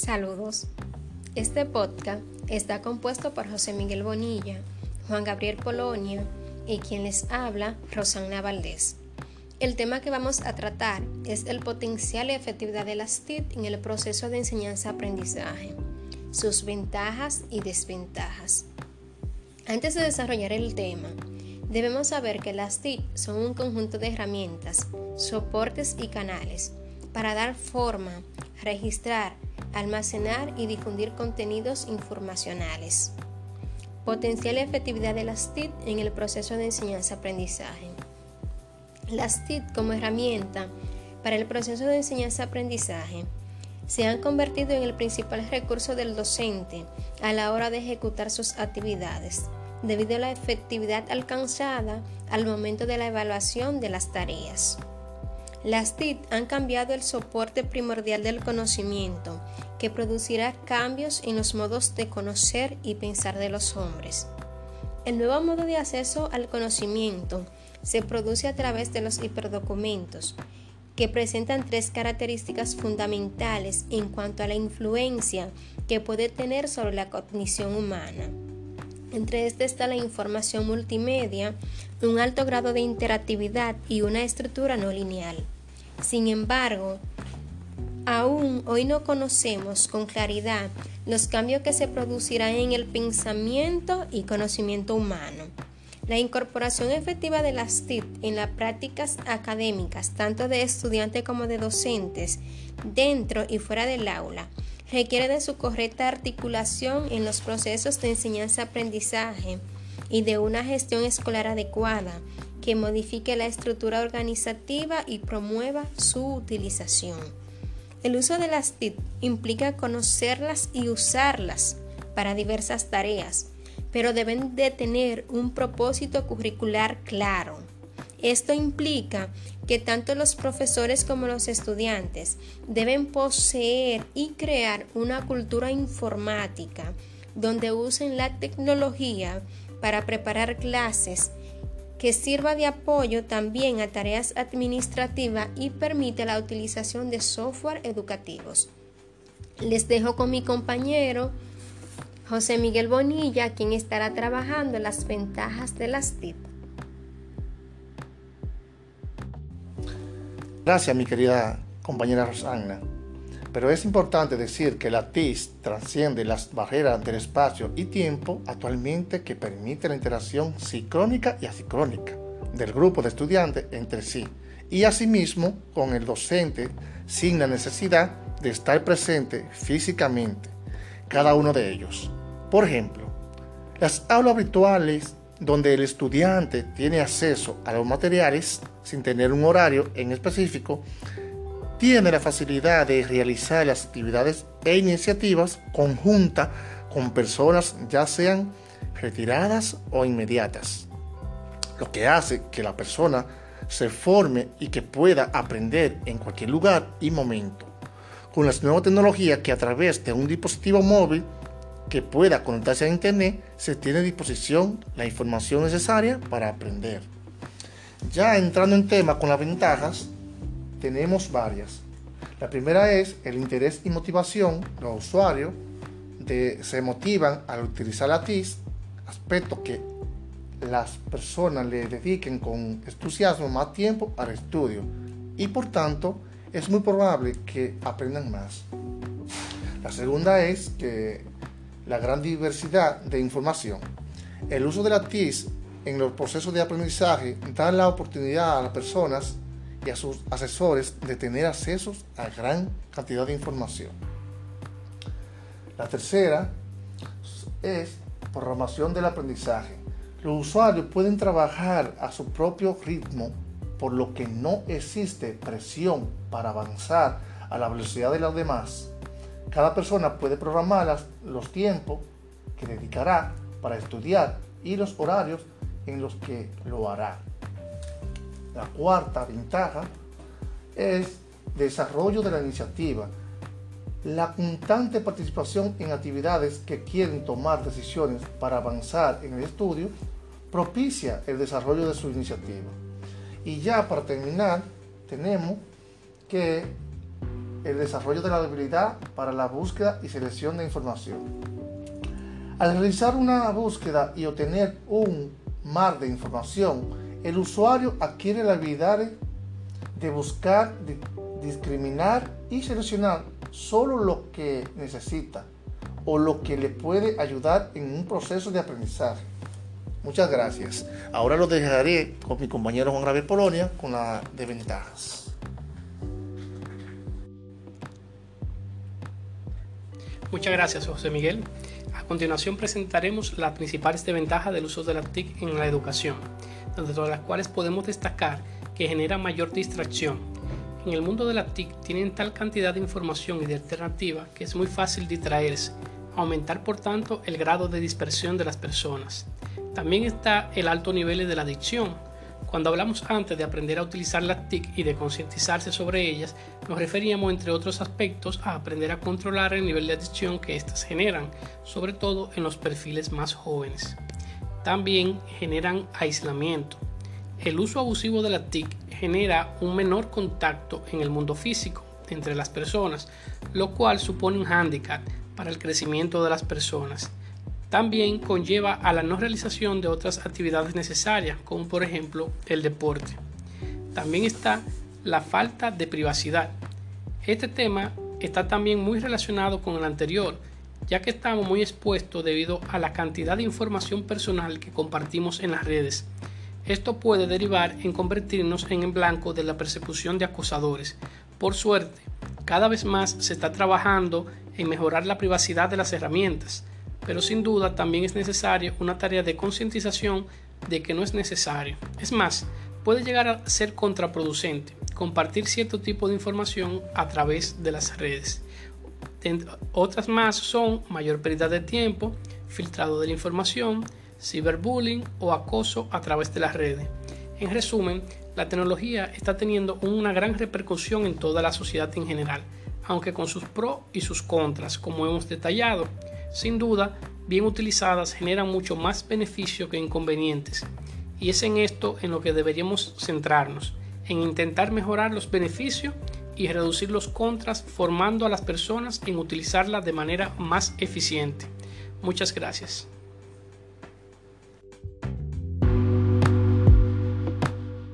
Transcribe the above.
Saludos. Este podcast está compuesto por José Miguel Bonilla, Juan Gabriel Polonia y quien les habla, Rosana Valdés. El tema que vamos a tratar es el potencial y efectividad de las TIC en el proceso de enseñanza-aprendizaje, sus ventajas y desventajas. Antes de desarrollar el tema, debemos saber que las TIC son un conjunto de herramientas, soportes y canales para dar forma, registrar, almacenar y difundir contenidos informacionales. Potencial y efectividad de las TIC en el proceso de enseñanza-aprendizaje. Las TIC como herramienta para el proceso de enseñanza-aprendizaje se han convertido en el principal recurso del docente a la hora de ejecutar sus actividades, debido a la efectividad alcanzada al momento de la evaluación de las tareas. Las TIC han cambiado el soporte primordial del conocimiento, que producirá cambios en los modos de conocer y pensar de los hombres. El nuevo modo de acceso al conocimiento se produce a través de los hiperdocumentos, que presentan tres características fundamentales en cuanto a la influencia que puede tener sobre la cognición humana. Entre estas está la información multimedia, un alto grado de interactividad y una estructura no lineal. Sin embargo, aún hoy no conocemos con claridad los cambios que se producirán en el pensamiento y conocimiento humano. La incorporación efectiva de las TIC en las prácticas académicas, tanto de estudiantes como de docentes, dentro y fuera del aula, requiere de su correcta articulación en los procesos de enseñanza-aprendizaje y de una gestión escolar adecuada que modifique la estructura organizativa y promueva su utilización. El uso de las TIC implica conocerlas y usarlas para diversas tareas, pero deben de tener un propósito curricular claro. Esto implica que tanto los profesores como los estudiantes deben poseer y crear una cultura informática donde usen la tecnología para preparar clases que sirva de apoyo también a tareas administrativas y permite la utilización de software educativos. Les dejo con mi compañero José Miguel Bonilla, quien estará trabajando las ventajas de las TIC. Gracias, mi querida compañera Rosana. Pero es importante decir que la TIS transciende las barreras del espacio y tiempo actualmente que permite la interacción sincrónica y asincrónica del grupo de estudiantes entre sí y asimismo con el docente sin la necesidad de estar presente físicamente cada uno de ellos. Por ejemplo, las aulas virtuales donde el estudiante tiene acceso a los materiales sin tener un horario en específico, tiene la facilidad de realizar las actividades e iniciativas conjuntas con personas ya sean retiradas o inmediatas, lo que hace que la persona se forme y que pueda aprender en cualquier lugar y momento. Con las nuevas tecnologías que a través de un dispositivo móvil que pueda conectarse a Internet, se tiene a disposición la información necesaria para aprender. Ya entrando en tema con las ventajas, tenemos varias. La primera es el interés y motivación. Los usuarios se motivan al utilizar la TIS, aspecto que las personas le dediquen con entusiasmo más tiempo al estudio y por tanto es muy probable que aprendan más. La segunda es que la gran diversidad de información. El uso de la TIS en los procesos de aprendizaje da la oportunidad a las personas y a sus asesores de tener acceso a gran cantidad de información. La tercera es programación del aprendizaje. Los usuarios pueden trabajar a su propio ritmo, por lo que no existe presión para avanzar a la velocidad de los demás cada persona puede programar los tiempos que dedicará para estudiar y los horarios en los que lo hará. La cuarta ventaja es desarrollo de la iniciativa. La constante participación en actividades que quieren tomar decisiones para avanzar en el estudio propicia el desarrollo de su iniciativa. Y ya para terminar, tenemos que el desarrollo de la habilidad para la búsqueda y selección de información. Al realizar una búsqueda y obtener un mar de información, el usuario adquiere la habilidad de buscar, discriminar y seleccionar solo lo que necesita o lo que le puede ayudar en un proceso de aprendizaje. Muchas gracias. Ahora lo dejaré con mi compañero Juan Gabriel Polonia con las desventajas. Muchas gracias, José Miguel. A continuación presentaremos las principales desventajas del uso de la TIC en la educación, de todas las cuales podemos destacar que genera mayor distracción. En el mundo de la TIC tienen tal cantidad de información y de alternativa que es muy fácil distraerse, aumentar por tanto el grado de dispersión de las personas. También está el alto nivel de la adicción. Cuando hablamos antes de aprender a utilizar las TIC y de concientizarse sobre ellas, nos referíamos, entre otros aspectos, a aprender a controlar el nivel de adicción que éstas generan, sobre todo en los perfiles más jóvenes. También generan aislamiento. El uso abusivo de la TIC genera un menor contacto en el mundo físico entre las personas, lo cual supone un hándicap para el crecimiento de las personas también conlleva a la no realización de otras actividades necesarias, como por ejemplo el deporte. También está la falta de privacidad. Este tema está también muy relacionado con el anterior, ya que estamos muy expuestos debido a la cantidad de información personal que compartimos en las redes. Esto puede derivar en convertirnos en en blanco de la persecución de acosadores. Por suerte, cada vez más se está trabajando en mejorar la privacidad de las herramientas pero sin duda también es necesaria una tarea de concientización de que no es necesario. Es más, puede llegar a ser contraproducente compartir cierto tipo de información a través de las redes. Otras más son mayor pérdida de tiempo, filtrado de la información, ciberbullying o acoso a través de las redes. En resumen, la tecnología está teniendo una gran repercusión en toda la sociedad en general, aunque con sus pros y sus contras, como hemos detallado. Sin duda, bien utilizadas generan mucho más beneficio que inconvenientes. Y es en esto en lo que deberíamos centrarnos, en intentar mejorar los beneficios y reducir los contras formando a las personas en utilizarla de manera más eficiente. Muchas gracias.